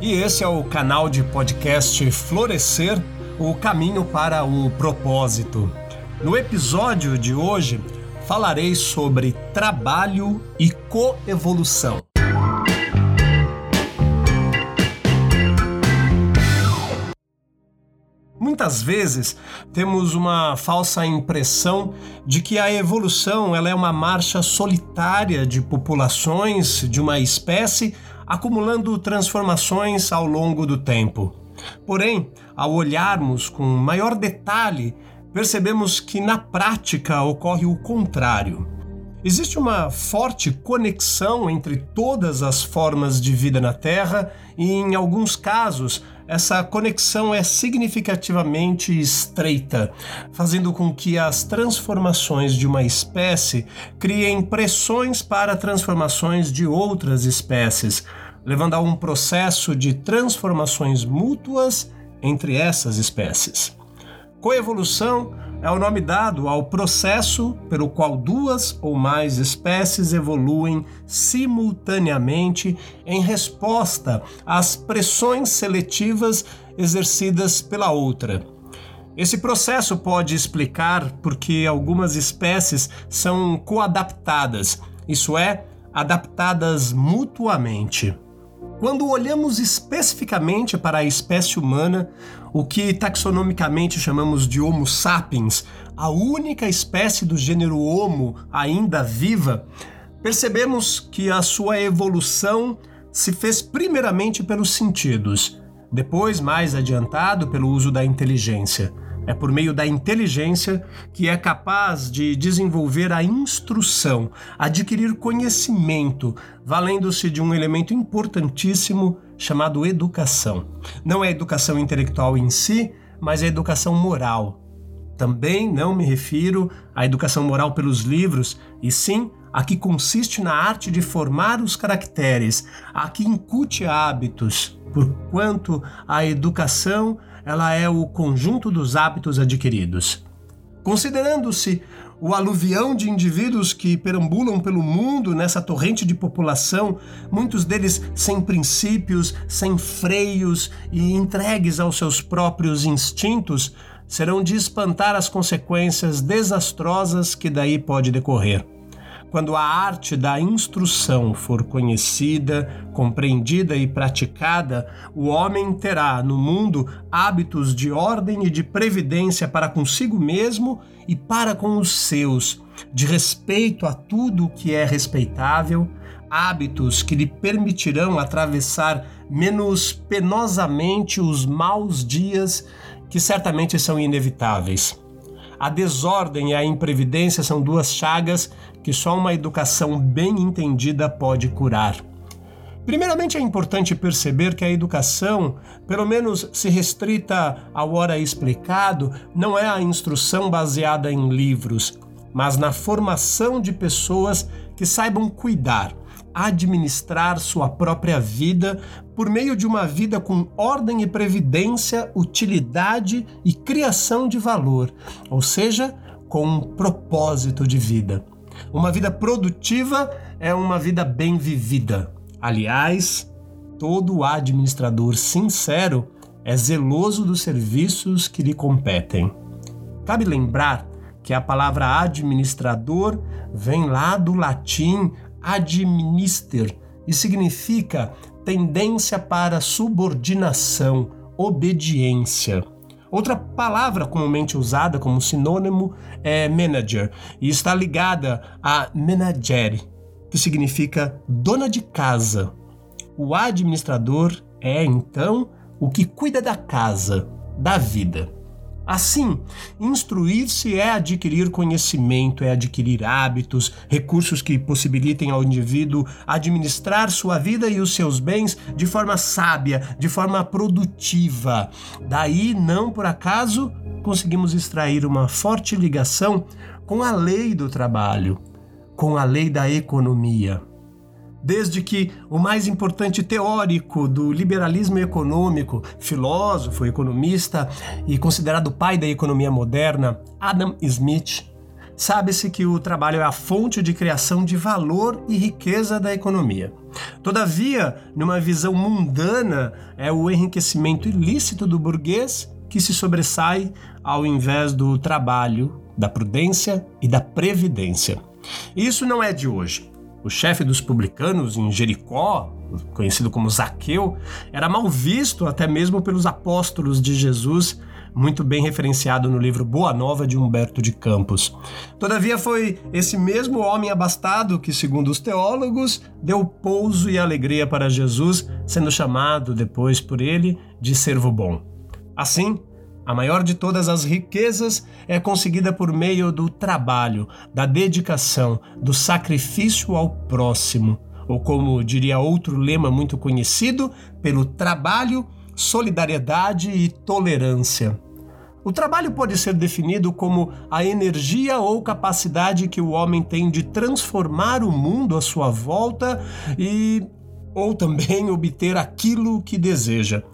e esse é o canal de podcast Florescer o caminho para o propósito. No episódio de hoje, falarei sobre trabalho e coevolução. Muitas vezes temos uma falsa impressão de que a evolução ela é uma marcha solitária de populações de uma espécie acumulando transformações ao longo do tempo. Porém, ao olharmos com maior detalhe, percebemos que na prática ocorre o contrário. Existe uma forte conexão entre todas as formas de vida na Terra e, em alguns casos, essa conexão é significativamente estreita, fazendo com que as transformações de uma espécie criem pressões para transformações de outras espécies, levando a um processo de transformações mútuas entre essas espécies. Coevolução é o nome dado ao processo pelo qual duas ou mais espécies evoluem simultaneamente em resposta às pressões seletivas exercidas pela outra. Esse processo pode explicar por que algumas espécies são coadaptadas, isso é, adaptadas mutuamente. Quando olhamos especificamente para a espécie humana, o que taxonomicamente chamamos de Homo sapiens, a única espécie do gênero Homo ainda viva, percebemos que a sua evolução se fez primeiramente pelos sentidos, depois, mais adiantado, pelo uso da inteligência. É por meio da inteligência que é capaz de desenvolver a instrução, adquirir conhecimento, valendo-se de um elemento importantíssimo chamado educação. Não é a educação intelectual em si, mas a educação moral. Também não me refiro à educação moral pelos livros, e sim a que consiste na arte de formar os caracteres, a que incute hábitos, porquanto a educação ela é o conjunto dos hábitos adquiridos. Considerando-se o aluvião de indivíduos que perambulam pelo mundo nessa torrente de população, muitos deles sem princípios, sem freios e entregues aos seus próprios instintos, serão de espantar as consequências desastrosas que daí pode decorrer. Quando a arte da instrução for conhecida, compreendida e praticada, o homem terá no mundo hábitos de ordem e de previdência para consigo mesmo e para com os seus, de respeito a tudo o que é respeitável, hábitos que lhe permitirão atravessar menos penosamente os maus dias que certamente são inevitáveis. A desordem e a imprevidência são duas chagas que só uma educação bem entendida pode curar. Primeiramente, é importante perceber que a educação, pelo menos se restrita ao hora explicado, não é a instrução baseada em livros, mas na formação de pessoas que saibam cuidar, administrar sua própria vida por meio de uma vida com ordem e previdência, utilidade e criação de valor, ou seja, com um propósito de vida. Uma vida produtiva é uma vida bem vivida. Aliás, todo administrador sincero é zeloso dos serviços que lhe competem. Cabe lembrar que a palavra administrador vem lá do latim administer e significa tendência para subordinação, obediência. Outra palavra comumente usada como sinônimo é manager e está ligada a menagere, que significa dona de casa. O administrador é, então, o que cuida da casa, da vida. Assim, instruir-se é adquirir conhecimento, é adquirir hábitos, recursos que possibilitem ao indivíduo administrar sua vida e os seus bens de forma sábia, de forma produtiva. Daí, não por acaso, conseguimos extrair uma forte ligação com a lei do trabalho, com a lei da economia desde que o mais importante teórico do liberalismo econômico, filósofo, economista e considerado pai da economia moderna, Adam Smith, sabe-se que o trabalho é a fonte de criação de valor e riqueza da economia. Todavia, numa visão mundana, é o enriquecimento ilícito do burguês que se sobressai ao invés do trabalho, da prudência e da previdência. Isso não é de hoje. O chefe dos publicanos em Jericó, conhecido como Zaqueu, era mal visto até mesmo pelos apóstolos de Jesus, muito bem referenciado no livro Boa Nova de Humberto de Campos. Todavia, foi esse mesmo homem abastado que, segundo os teólogos, deu pouso e alegria para Jesus, sendo chamado depois por ele de servo bom. Assim, a maior de todas as riquezas é conseguida por meio do trabalho, da dedicação, do sacrifício ao próximo, ou como diria outro lema muito conhecido, pelo trabalho, solidariedade e tolerância. O trabalho pode ser definido como a energia ou capacidade que o homem tem de transformar o mundo à sua volta e ou também obter aquilo que deseja.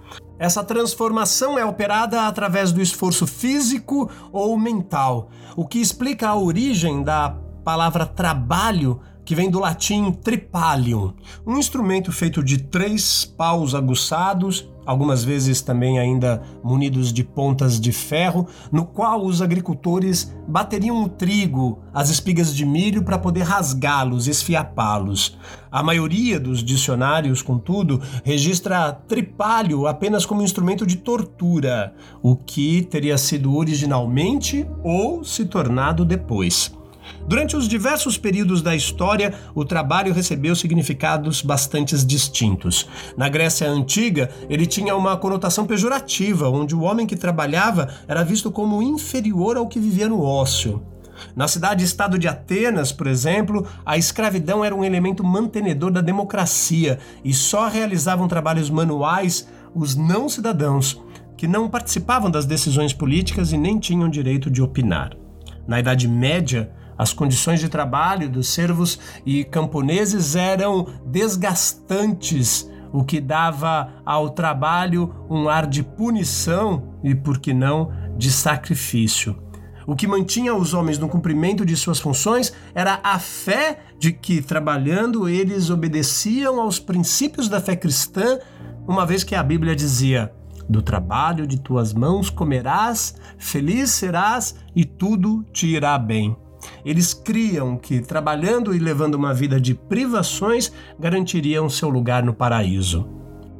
Essa transformação é operada através do esforço físico ou mental, o que explica a origem da palavra trabalho que vem do latim tripalium, um instrumento feito de três paus aguçados, algumas vezes também ainda munidos de pontas de ferro, no qual os agricultores bateriam o trigo, as espigas de milho para poder rasgá-los, esfiapá-los. A maioria dos dicionários, contudo, registra tripalho apenas como instrumento de tortura, o que teria sido originalmente ou se tornado depois. Durante os diversos períodos da história, o trabalho recebeu significados bastante distintos. Na Grécia Antiga, ele tinha uma conotação pejorativa, onde o homem que trabalhava era visto como inferior ao que vivia no ócio. Na cidade-estado de Atenas, por exemplo, a escravidão era um elemento mantenedor da democracia e só realizavam trabalhos manuais os não cidadãos, que não participavam das decisões políticas e nem tinham direito de opinar. Na Idade Média, as condições de trabalho dos servos e camponeses eram desgastantes, o que dava ao trabalho um ar de punição e, por que não, de sacrifício. O que mantinha os homens no cumprimento de suas funções era a fé de que, trabalhando, eles obedeciam aos princípios da fé cristã, uma vez que a Bíblia dizia: Do trabalho de tuas mãos comerás, feliz serás e tudo te irá bem. Eles criam que, trabalhando e levando uma vida de privações, garantiriam seu lugar no paraíso.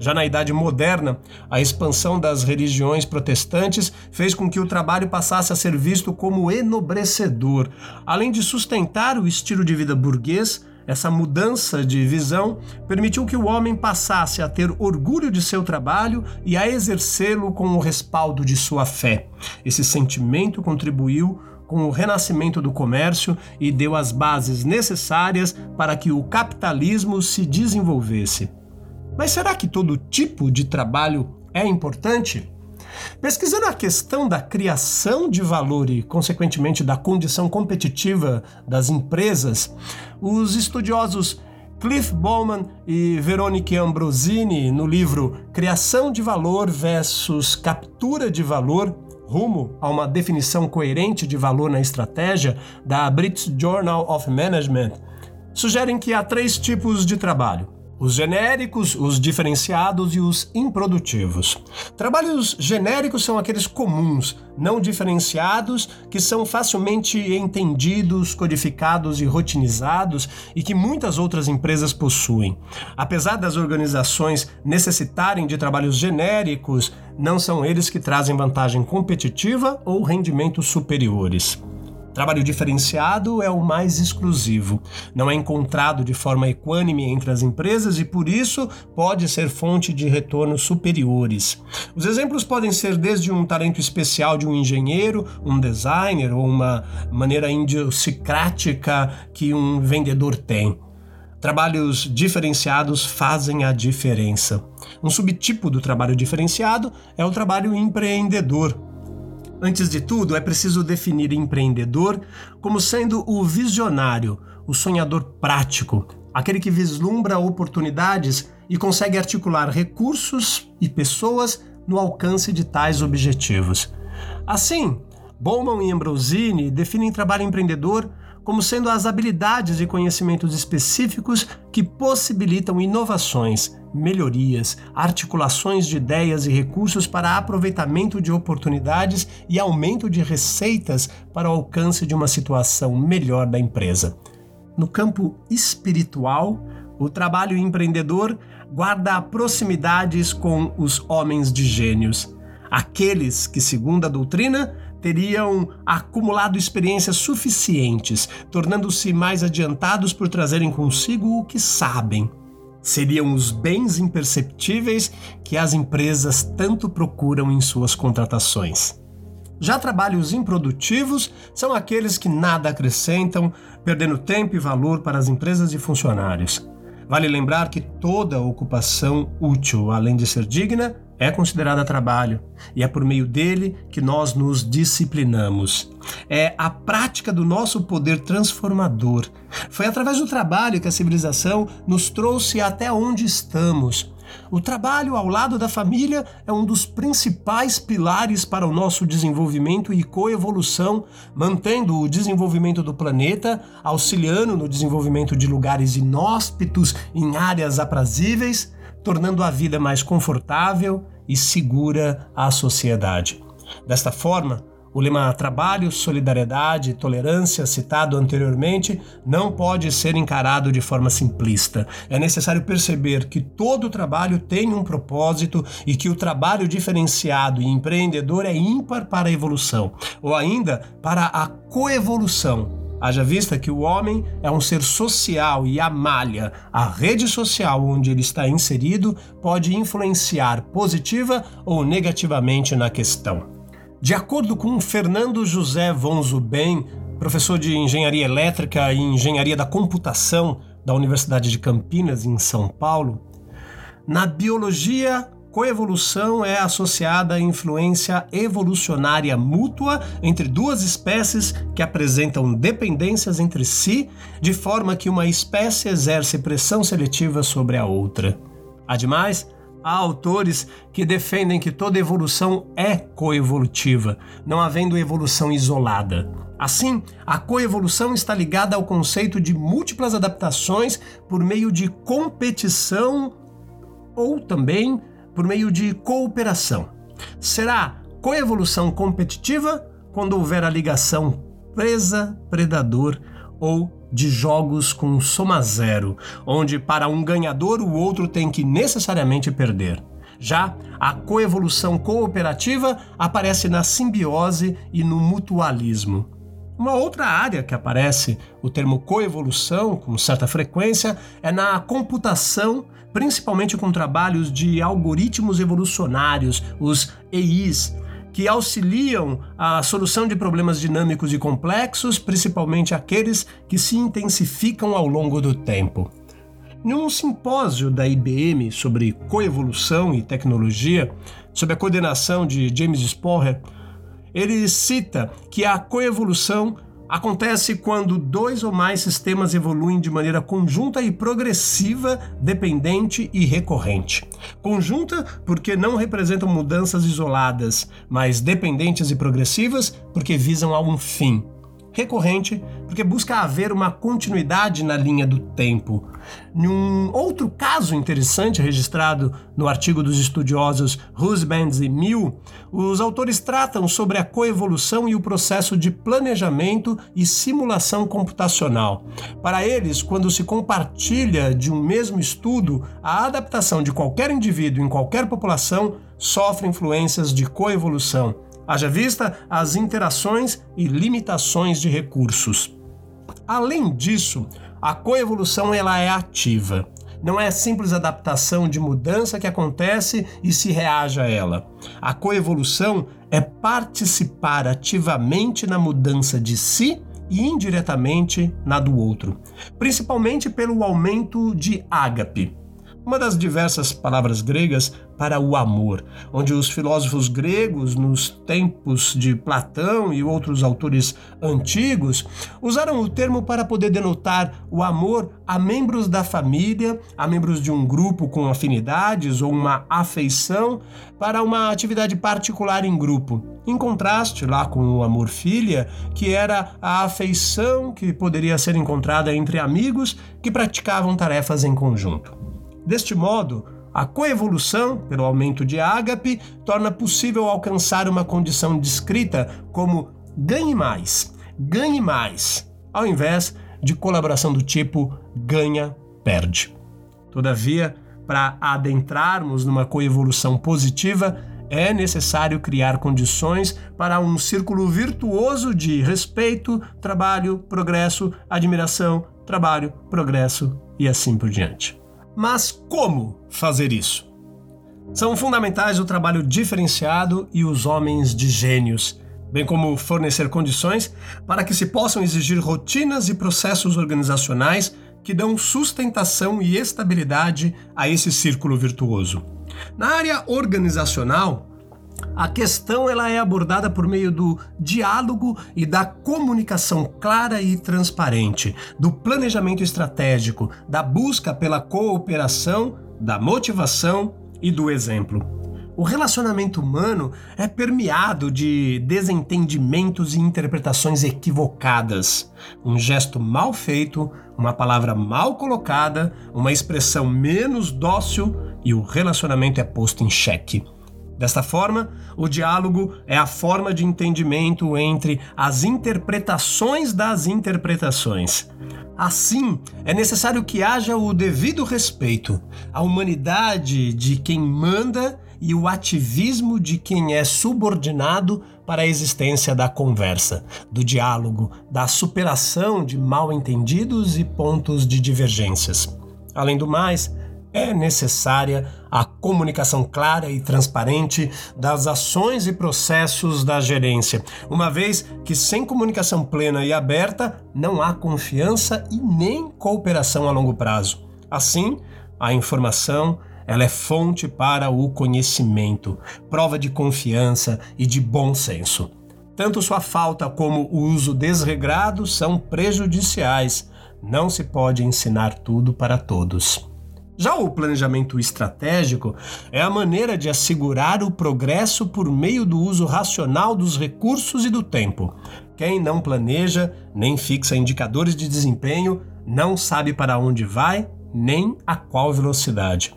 Já na Idade Moderna, a expansão das religiões protestantes fez com que o trabalho passasse a ser visto como enobrecedor. Além de sustentar o estilo de vida burguês, essa mudança de visão permitiu que o homem passasse a ter orgulho de seu trabalho e a exercê-lo com o respaldo de sua fé. Esse sentimento contribuiu com o renascimento do comércio e deu as bases necessárias para que o capitalismo se desenvolvesse. Mas será que todo tipo de trabalho é importante? Pesquisando a questão da criação de valor e, consequentemente, da condição competitiva das empresas, os estudiosos Cliff Bowman e Veronique Ambrosini, no livro Criação de Valor versus Captura de Valor, rumo a uma definição coerente de valor na estratégia da British Journal of Management, sugerem que há três tipos de trabalho os genéricos, os diferenciados e os improdutivos. Trabalhos genéricos são aqueles comuns, não diferenciados, que são facilmente entendidos, codificados e rotinizados e que muitas outras empresas possuem. Apesar das organizações necessitarem de trabalhos genéricos, não são eles que trazem vantagem competitiva ou rendimentos superiores. Trabalho diferenciado é o mais exclusivo. Não é encontrado de forma equânime entre as empresas e, por isso, pode ser fonte de retornos superiores. Os exemplos podem ser desde um talento especial de um engenheiro, um designer ou uma maneira idiosincrática que um vendedor tem. Trabalhos diferenciados fazem a diferença. Um subtipo do trabalho diferenciado é o trabalho empreendedor Antes de tudo, é preciso definir empreendedor como sendo o visionário, o sonhador prático, aquele que vislumbra oportunidades e consegue articular recursos e pessoas no alcance de tais objetivos. Assim, Bowman e Ambrosini definem trabalho empreendedor como sendo as habilidades e conhecimentos específicos que possibilitam inovações, melhorias, articulações de ideias e recursos para aproveitamento de oportunidades e aumento de receitas para o alcance de uma situação melhor da empresa. No campo espiritual, o trabalho empreendedor guarda proximidades com os homens de gênios, aqueles que, segundo a doutrina, teriam acumulado experiências suficientes, tornando-se mais adiantados por trazerem consigo o que sabem. Seriam os bens imperceptíveis que as empresas tanto procuram em suas contratações. Já trabalhos improdutivos são aqueles que nada acrescentam, perdendo tempo e valor para as empresas e funcionários. Vale lembrar que toda ocupação útil, além de ser digna, é considerada trabalho e é por meio dele que nós nos disciplinamos. É a prática do nosso poder transformador. Foi através do trabalho que a civilização nos trouxe até onde estamos. O trabalho ao lado da família é um dos principais pilares para o nosso desenvolvimento e coevolução, mantendo o desenvolvimento do planeta, auxiliando no desenvolvimento de lugares inóspitos em áreas aprazíveis, tornando a vida mais confortável e segura à sociedade. Desta forma, o lema trabalho, solidariedade e tolerância, citado anteriormente, não pode ser encarado de forma simplista. É necessário perceber que todo trabalho tem um propósito e que o trabalho diferenciado e empreendedor é ímpar para a evolução, ou ainda para a coevolução Haja vista que o homem é um ser social e a malha, a rede social onde ele está inserido, pode influenciar positiva ou negativamente na questão. De acordo com Fernando José von Zuben, professor de Engenharia Elétrica e Engenharia da Computação da Universidade de Campinas, em São Paulo, na biologia coevolução é associada à influência evolucionária mútua entre duas espécies que apresentam dependências entre si, de forma que uma espécie exerce pressão seletiva sobre a outra. Ademais, há autores que defendem que toda evolução é coevolutiva, não havendo evolução isolada. Assim, a coevolução está ligada ao conceito de múltiplas adaptações por meio de competição ou também por meio de cooperação. Será coevolução competitiva quando houver a ligação presa-predador ou de jogos com soma zero, onde para um ganhador o outro tem que necessariamente perder. Já a coevolução cooperativa aparece na simbiose e no mutualismo. Uma outra área que aparece o termo coevolução com certa frequência é na computação principalmente com trabalhos de algoritmos evolucionários, os EIs, que auxiliam a solução de problemas dinâmicos e complexos, principalmente aqueles que se intensificam ao longo do tempo. Em um simpósio da IBM sobre coevolução e tecnologia, sob a coordenação de James Sporrer, ele cita que a coevolução acontece quando dois ou mais sistemas evoluem de maneira conjunta e progressiva, dependente e recorrente. Conjunta porque não representam mudanças isoladas, mas dependentes e progressivas porque visam a um fim recorrente, porque busca haver uma continuidade na linha do tempo. Num outro caso interessante registrado no artigo dos estudiosos Husbands e Mill, os autores tratam sobre a coevolução e o processo de planejamento e simulação computacional. Para eles, quando se compartilha de um mesmo estudo, a adaptação de qualquer indivíduo em qualquer população sofre influências de coevolução haja vista as interações e limitações de recursos. Além disso, a coevolução ela é ativa. Não é simples adaptação de mudança que acontece e se reage a ela. A coevolução é participar ativamente na mudança de si e indiretamente na do outro, principalmente pelo aumento de ágape. Uma das diversas palavras gregas para o amor, onde os filósofos gregos, nos tempos de Platão e outros autores antigos, usaram o termo para poder denotar o amor a membros da família, a membros de um grupo com afinidades ou uma afeição para uma atividade particular em grupo. Em contraste lá com o amor filha, que era a afeição que poderia ser encontrada entre amigos que praticavam tarefas em conjunto. Deste modo, a coevolução, pelo aumento de ágape, torna possível alcançar uma condição descrita como ganhe mais, ganhe mais, ao invés de colaboração do tipo ganha-perde. Todavia, para adentrarmos numa coevolução positiva, é necessário criar condições para um círculo virtuoso de respeito, trabalho, progresso, admiração, trabalho, progresso e assim por diante. Mas como fazer isso? São fundamentais o trabalho diferenciado e os homens de gênios, bem como fornecer condições para que se possam exigir rotinas e processos organizacionais que dão sustentação e estabilidade a esse círculo virtuoso. Na área organizacional, a questão ela é abordada por meio do diálogo e da comunicação clara e transparente, do planejamento estratégico, da busca pela cooperação, da motivação e do exemplo. O relacionamento humano é permeado de desentendimentos e interpretações equivocadas. Um gesto mal feito, uma palavra mal colocada, uma expressão menos dócil e o relacionamento é posto em xeque. Desta forma, o diálogo é a forma de entendimento entre as interpretações das interpretações. Assim, é necessário que haja o devido respeito, a humanidade de quem manda e o ativismo de quem é subordinado para a existência da conversa, do diálogo, da superação de mal-entendidos e pontos de divergências. Além do mais, é necessária a comunicação clara e transparente das ações e processos da gerência, uma vez que sem comunicação plena e aberta não há confiança e nem cooperação a longo prazo. Assim, a informação ela é fonte para o conhecimento, prova de confiança e de bom senso. Tanto sua falta como o uso desregrado são prejudiciais. Não se pode ensinar tudo para todos. Já o planejamento estratégico é a maneira de assegurar o progresso por meio do uso racional dos recursos e do tempo. Quem não planeja, nem fixa indicadores de desempenho, não sabe para onde vai, nem a qual velocidade.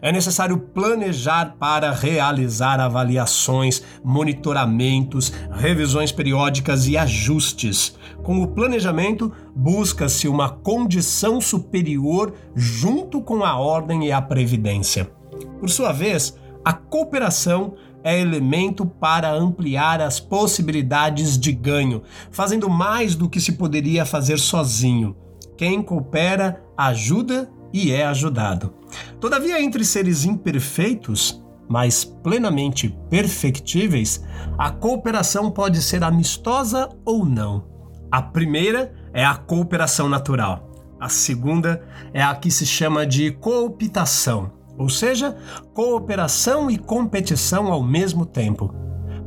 É necessário planejar para realizar avaliações, monitoramentos, revisões periódicas e ajustes. Com o planejamento, busca-se uma condição superior junto com a ordem e a previdência. Por sua vez, a cooperação é elemento para ampliar as possibilidades de ganho, fazendo mais do que se poderia fazer sozinho. Quem coopera ajuda e é ajudado. Todavia, entre seres imperfeitos, mas plenamente perfectíveis, a cooperação pode ser amistosa ou não. A primeira é a cooperação natural. A segunda é a que se chama de cooptação, ou seja, cooperação e competição ao mesmo tempo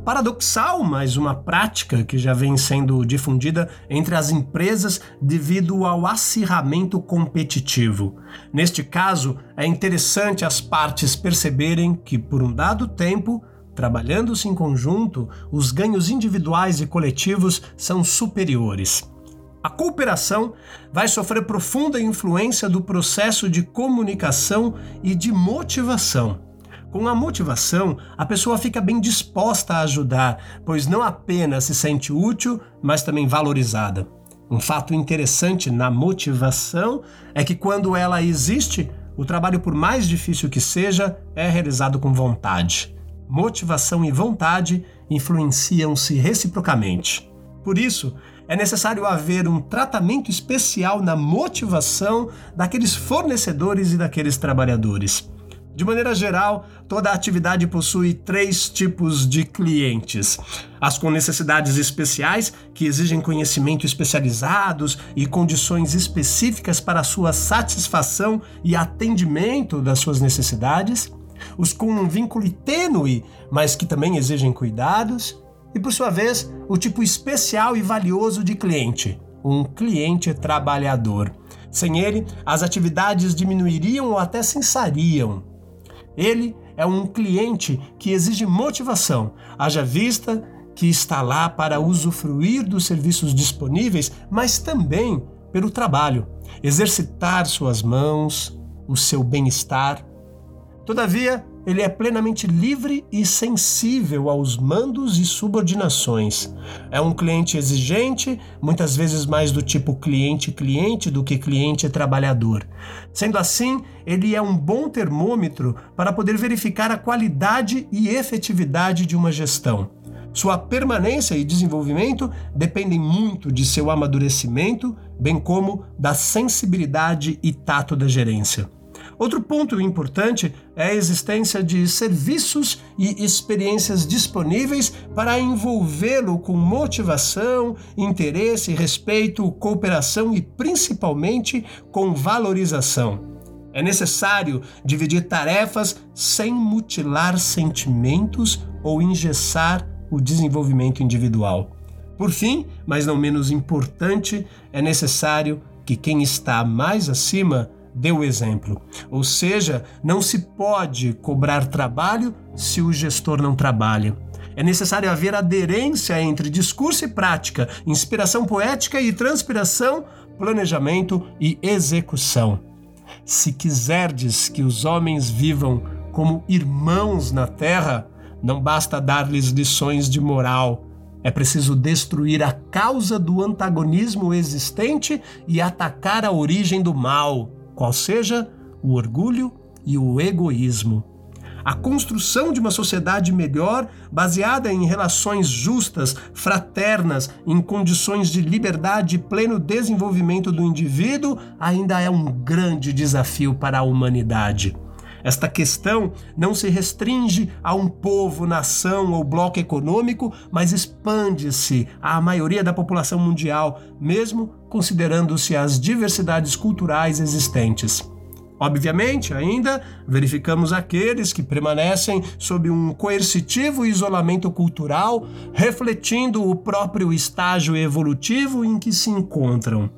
paradoxal, mas uma prática que já vem sendo difundida entre as empresas devido ao acirramento competitivo. Neste caso, é interessante as partes perceberem que, por um dado tempo, trabalhando-se em conjunto, os ganhos individuais e coletivos são superiores. A cooperação vai sofrer profunda influência do processo de comunicação e de motivação. Com a motivação, a pessoa fica bem disposta a ajudar, pois não apenas se sente útil, mas também valorizada. Um fato interessante na motivação é que quando ela existe, o trabalho, por mais difícil que seja, é realizado com vontade. Motivação e vontade influenciam-se reciprocamente. Por isso, é necessário haver um tratamento especial na motivação daqueles fornecedores e daqueles trabalhadores. De maneira geral, toda atividade possui três tipos de clientes: as com necessidades especiais, que exigem conhecimento especializados e condições específicas para sua satisfação e atendimento das suas necessidades, os com um vínculo tênue, mas que também exigem cuidados, e por sua vez, o tipo especial e valioso de cliente, um cliente trabalhador. Sem ele, as atividades diminuiriam ou até cessariam. Ele é um cliente que exige motivação, haja vista que está lá para usufruir dos serviços disponíveis, mas também pelo trabalho, exercitar suas mãos, o seu bem-estar. Todavia, ele é plenamente livre e sensível aos mandos e subordinações. É um cliente exigente, muitas vezes mais do tipo cliente-cliente do que cliente-trabalhador. Sendo assim, ele é um bom termômetro para poder verificar a qualidade e efetividade de uma gestão. Sua permanência e desenvolvimento dependem muito de seu amadurecimento, bem como da sensibilidade e tato da gerência. Outro ponto importante é a existência de serviços e experiências disponíveis para envolvê-lo com motivação, interesse, respeito, cooperação e principalmente com valorização. É necessário dividir tarefas sem mutilar sentimentos ou engessar o desenvolvimento individual. Por fim, mas não menos importante, é necessário que quem está mais acima o exemplo. Ou seja, não se pode cobrar trabalho se o gestor não trabalha. É necessário haver aderência entre discurso e prática, inspiração poética e transpiração, planejamento e execução. Se quiserdes que os homens vivam como irmãos na terra, não basta dar-lhes lições de moral. É preciso destruir a causa do antagonismo existente e atacar a origem do mal, qual seja o orgulho e o egoísmo. A construção de uma sociedade melhor, baseada em relações justas, fraternas, em condições de liberdade e pleno desenvolvimento do indivíduo, ainda é um grande desafio para a humanidade. Esta questão não se restringe a um povo, nação ou bloco econômico, mas expande-se à maioria da população mundial, mesmo considerando-se as diversidades culturais existentes. Obviamente, ainda verificamos aqueles que permanecem sob um coercitivo isolamento cultural, refletindo o próprio estágio evolutivo em que se encontram.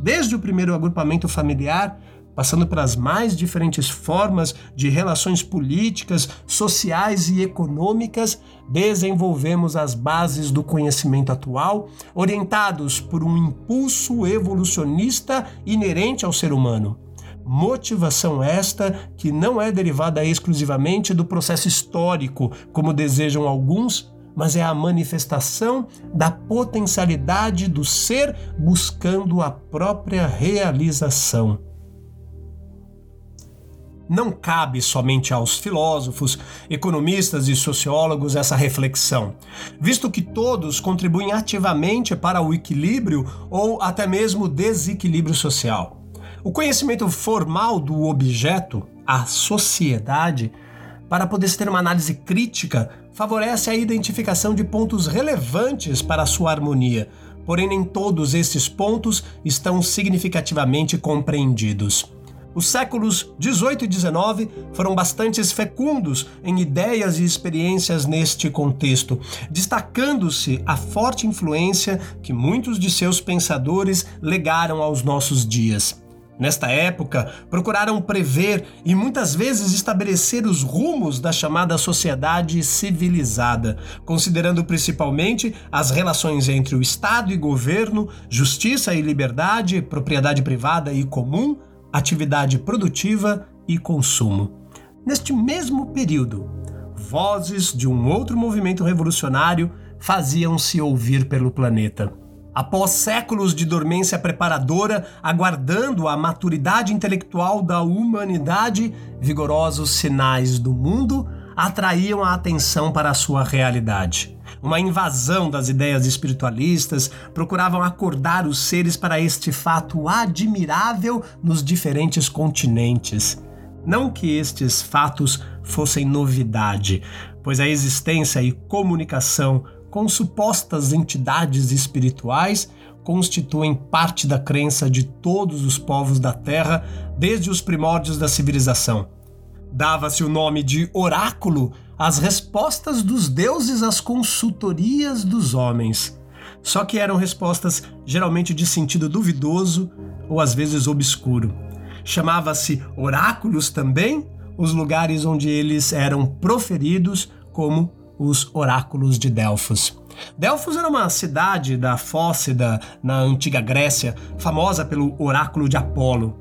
Desde o primeiro agrupamento familiar, passando pelas mais diferentes formas de relações políticas, sociais e econômicas, desenvolvemos as bases do conhecimento atual, orientados por um impulso evolucionista inerente ao ser humano. Motivação esta que não é derivada exclusivamente do processo histórico, como desejam alguns, mas é a manifestação da potencialidade do ser buscando a própria realização não cabe somente aos filósofos, economistas e sociólogos essa reflexão, visto que todos contribuem ativamente para o equilíbrio ou até mesmo desequilíbrio social. O conhecimento formal do objeto, a sociedade, para poder ter uma análise crítica, favorece a identificação de pontos relevantes para a sua harmonia, porém nem todos esses pontos estão significativamente compreendidos. Os séculos 18 e 19 foram bastante fecundos em ideias e experiências neste contexto, destacando-se a forte influência que muitos de seus pensadores legaram aos nossos dias. Nesta época, procuraram prever e muitas vezes estabelecer os rumos da chamada sociedade civilizada, considerando principalmente as relações entre o Estado e governo, justiça e liberdade, propriedade privada e comum, atividade produtiva e consumo. Neste mesmo período, vozes de um outro movimento revolucionário faziam-se ouvir pelo planeta. Após séculos de dormência preparadora, aguardando a maturidade intelectual da humanidade, vigorosos sinais do mundo atraíam a atenção para a sua realidade uma invasão das ideias espiritualistas, procuravam acordar os seres para este fato admirável nos diferentes continentes. Não que estes fatos fossem novidade, pois a existência e comunicação com supostas entidades espirituais constituem parte da crença de todos os povos da Terra desde os primórdios da civilização. Dava-se o nome de oráculo às respostas dos deuses às consultorias dos homens. Só que eram respostas geralmente de sentido duvidoso ou às vezes obscuro. Chamava-se oráculos também os lugares onde eles eram proferidos, como os oráculos de Delfos. Delfos era uma cidade da Fócida, na antiga Grécia, famosa pelo oráculo de Apolo.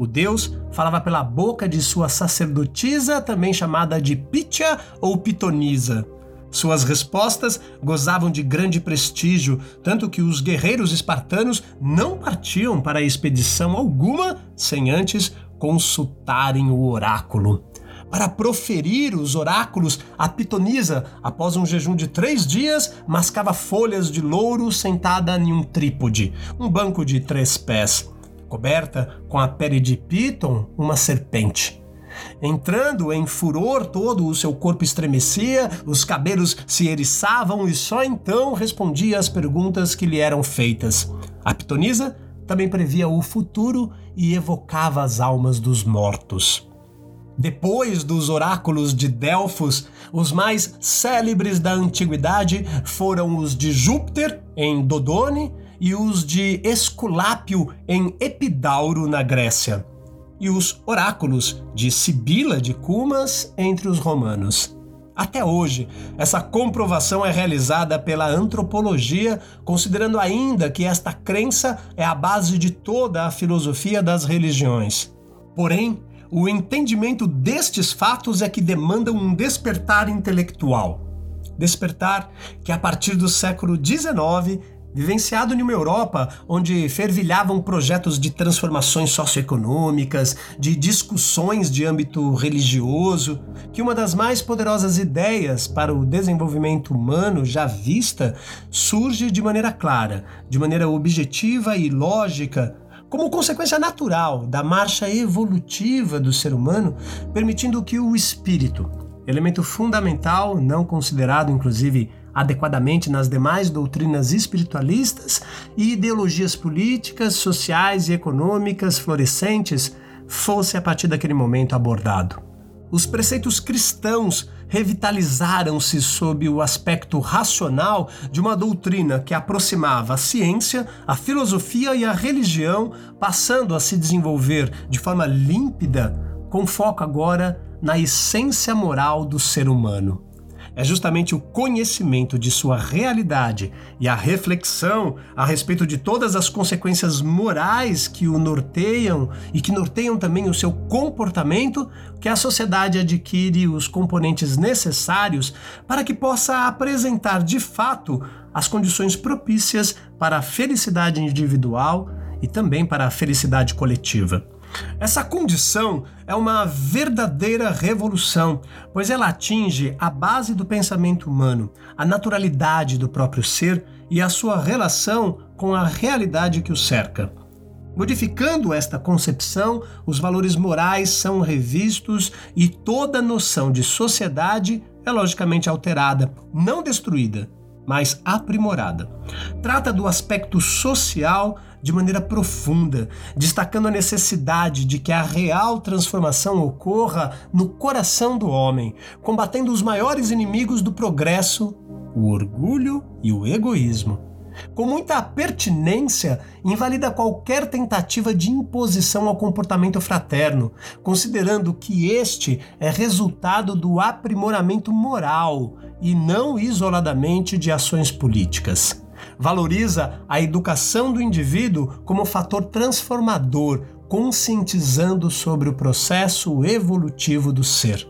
O deus falava pela boca de sua sacerdotisa, também chamada de Pitya ou Pitonisa. Suas respostas gozavam de grande prestígio, tanto que os guerreiros espartanos não partiam para expedição alguma sem antes consultarem o oráculo para proferir os oráculos, a pitonisa, após um jejum de três dias, mascava folhas de louro sentada em um trípode, um banco de três pés, coberta com a pele de piton, uma serpente. Entrando em furor todo, o seu corpo estremecia, os cabelos se eriçavam e só então respondia às perguntas que lhe eram feitas. A pitonisa também previa o futuro e evocava as almas dos mortos. Depois dos oráculos de Delfos, os mais célebres da antiguidade foram os de Júpiter, em Dodone, e os de Esculápio, em Epidauro, na Grécia, e os oráculos de Sibila de Cumas entre os romanos. Até hoje, essa comprovação é realizada pela antropologia, considerando ainda que esta crença é a base de toda a filosofia das religiões. Porém, o entendimento destes fatos é que demandam um despertar intelectual. Despertar que, a partir do século XIX, vivenciado em uma Europa onde fervilhavam projetos de transformações socioeconômicas, de discussões de âmbito religioso, que uma das mais poderosas ideias para o desenvolvimento humano já vista surge de maneira clara, de maneira objetiva e lógica como consequência natural da marcha evolutiva do ser humano, permitindo que o espírito, elemento fundamental, não considerado inclusive adequadamente nas demais doutrinas espiritualistas e ideologias políticas, sociais e econômicas florescentes, fosse a partir daquele momento abordado. Os preceitos cristãos revitalizaram-se sob o aspecto racional de uma doutrina que aproximava a ciência, a filosofia e a religião, passando a se desenvolver de forma límpida, com foco agora na essência moral do ser humano é justamente o conhecimento de sua realidade e a reflexão a respeito de todas as consequências morais que o norteiam e que norteiam também o seu comportamento que a sociedade adquire os componentes necessários para que possa apresentar de fato as condições propícias para a felicidade individual e também para a felicidade coletiva. Essa condição é uma verdadeira revolução, pois ela atinge a base do pensamento humano, a naturalidade do próprio ser e a sua relação com a realidade que o cerca. Modificando esta concepção, os valores morais são revistos e toda noção de sociedade é logicamente alterada, não destruída, mas aprimorada. Trata do aspecto social de maneira profunda, destacando a necessidade de que a real transformação ocorra no coração do homem, combatendo os maiores inimigos do progresso, o orgulho e o egoísmo. Com muita pertinência, invalida qualquer tentativa de imposição ao comportamento fraterno, considerando que este é resultado do aprimoramento moral e não isoladamente de ações políticas. Valoriza a educação do indivíduo como fator transformador, conscientizando sobre o processo evolutivo do ser.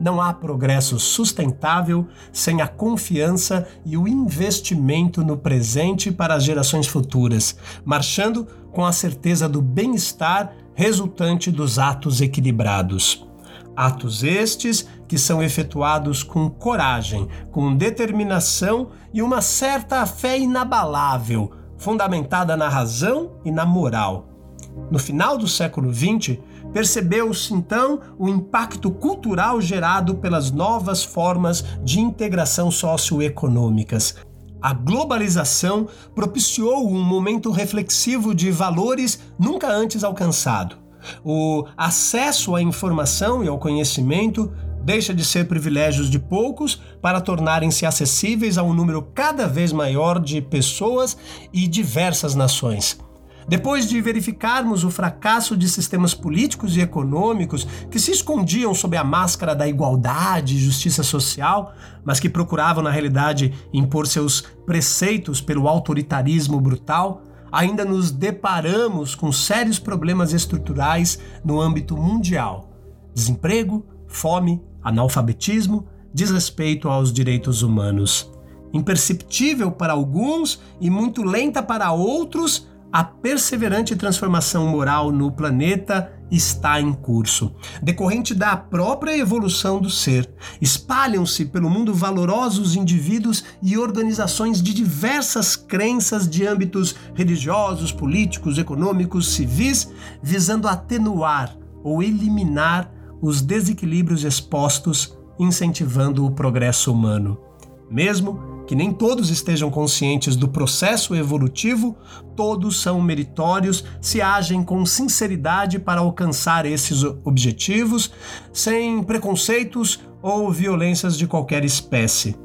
Não há progresso sustentável sem a confiança e o investimento no presente para as gerações futuras, marchando com a certeza do bem-estar resultante dos atos equilibrados. Atos estes que são efetuados com coragem, com determinação e uma certa fé inabalável, fundamentada na razão e na moral. No final do século XX, percebeu-se então o impacto cultural gerado pelas novas formas de integração socioeconômicas. A globalização propiciou um momento reflexivo de valores nunca antes alcançado. O acesso à informação e ao conhecimento deixa de ser privilégios de poucos para tornarem-se acessíveis a um número cada vez maior de pessoas e diversas nações. Depois de verificarmos o fracasso de sistemas políticos e econômicos que se escondiam sob a máscara da igualdade e justiça social, mas que procuravam na realidade impor seus preceitos pelo autoritarismo brutal, ainda nos deparamos com sérios problemas estruturais no âmbito mundial: desemprego, fome, analfabetismo, desrespeito aos direitos humanos. Imperceptível para alguns e muito lenta para outros, a perseverante transformação moral no planeta está em curso, decorrente da própria evolução do ser. Espalham-se pelo mundo valorosos indivíduos e organizações de diversas crenças de âmbitos religiosos, políticos, econômicos, civis, visando atenuar ou eliminar os desequilíbrios expostos, incentivando o progresso humano. Mesmo que nem todos estejam conscientes do processo evolutivo, todos são meritórios se agem com sinceridade para alcançar esses objetivos, sem preconceitos ou violências de qualquer espécie.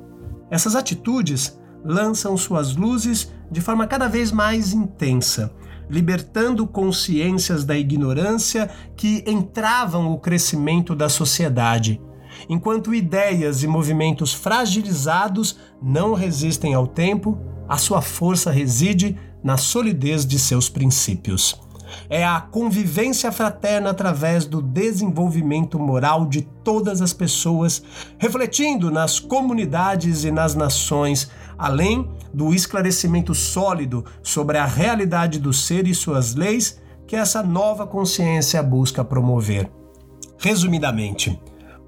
Essas atitudes lançam suas luzes de forma cada vez mais intensa, libertando consciências da ignorância que entravam o crescimento da sociedade Enquanto ideias e movimentos fragilizados não resistem ao tempo, a sua força reside na solidez de seus princípios. É a convivência fraterna através do desenvolvimento moral de todas as pessoas, refletindo nas comunidades e nas nações, além do esclarecimento sólido sobre a realidade do ser e suas leis, que essa nova consciência busca promover. Resumidamente,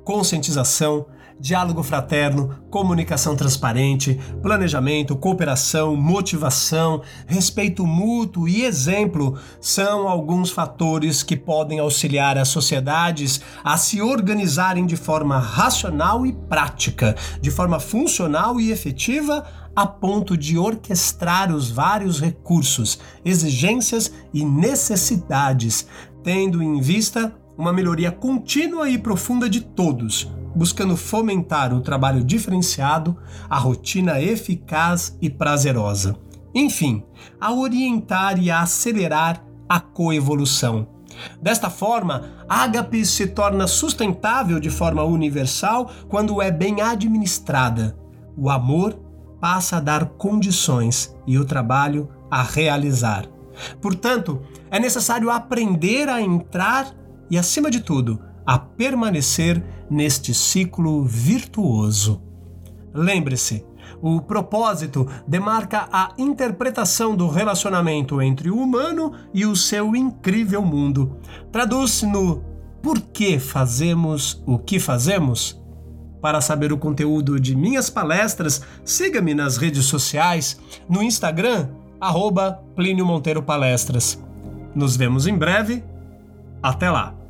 conscientização, diálogo fraterno, comunicação transparente, planejamento, cooperação, motivação, respeito mútuo e exemplo são alguns fatores que podem auxiliar as sociedades a se organizarem de forma racional e prática, de forma funcional e efetiva a ponto de orquestrar os vários recursos, exigências e necessidades, tendo em vista uma melhoria contínua e profunda de todos, buscando fomentar o trabalho diferenciado, a rotina eficaz e prazerosa. Enfim, a orientar e a acelerar a coevolução. Desta forma, Ágape se torna sustentável de forma universal quando é bem administrada. O amor passa a dar condições e o trabalho a realizar. Portanto, é necessário aprender a entrar e, acima de tudo, a permanecer neste ciclo virtuoso. Lembre-se, o propósito demarca a interpretação do relacionamento entre o humano e o seu incrível mundo. Traduz-se no por que fazemos o que fazemos? Para saber o conteúdo de minhas palestras, siga-me nas redes sociais, no Instagram, arroba Plínio Monteiro Palestras. Nos vemos em breve. Até lá!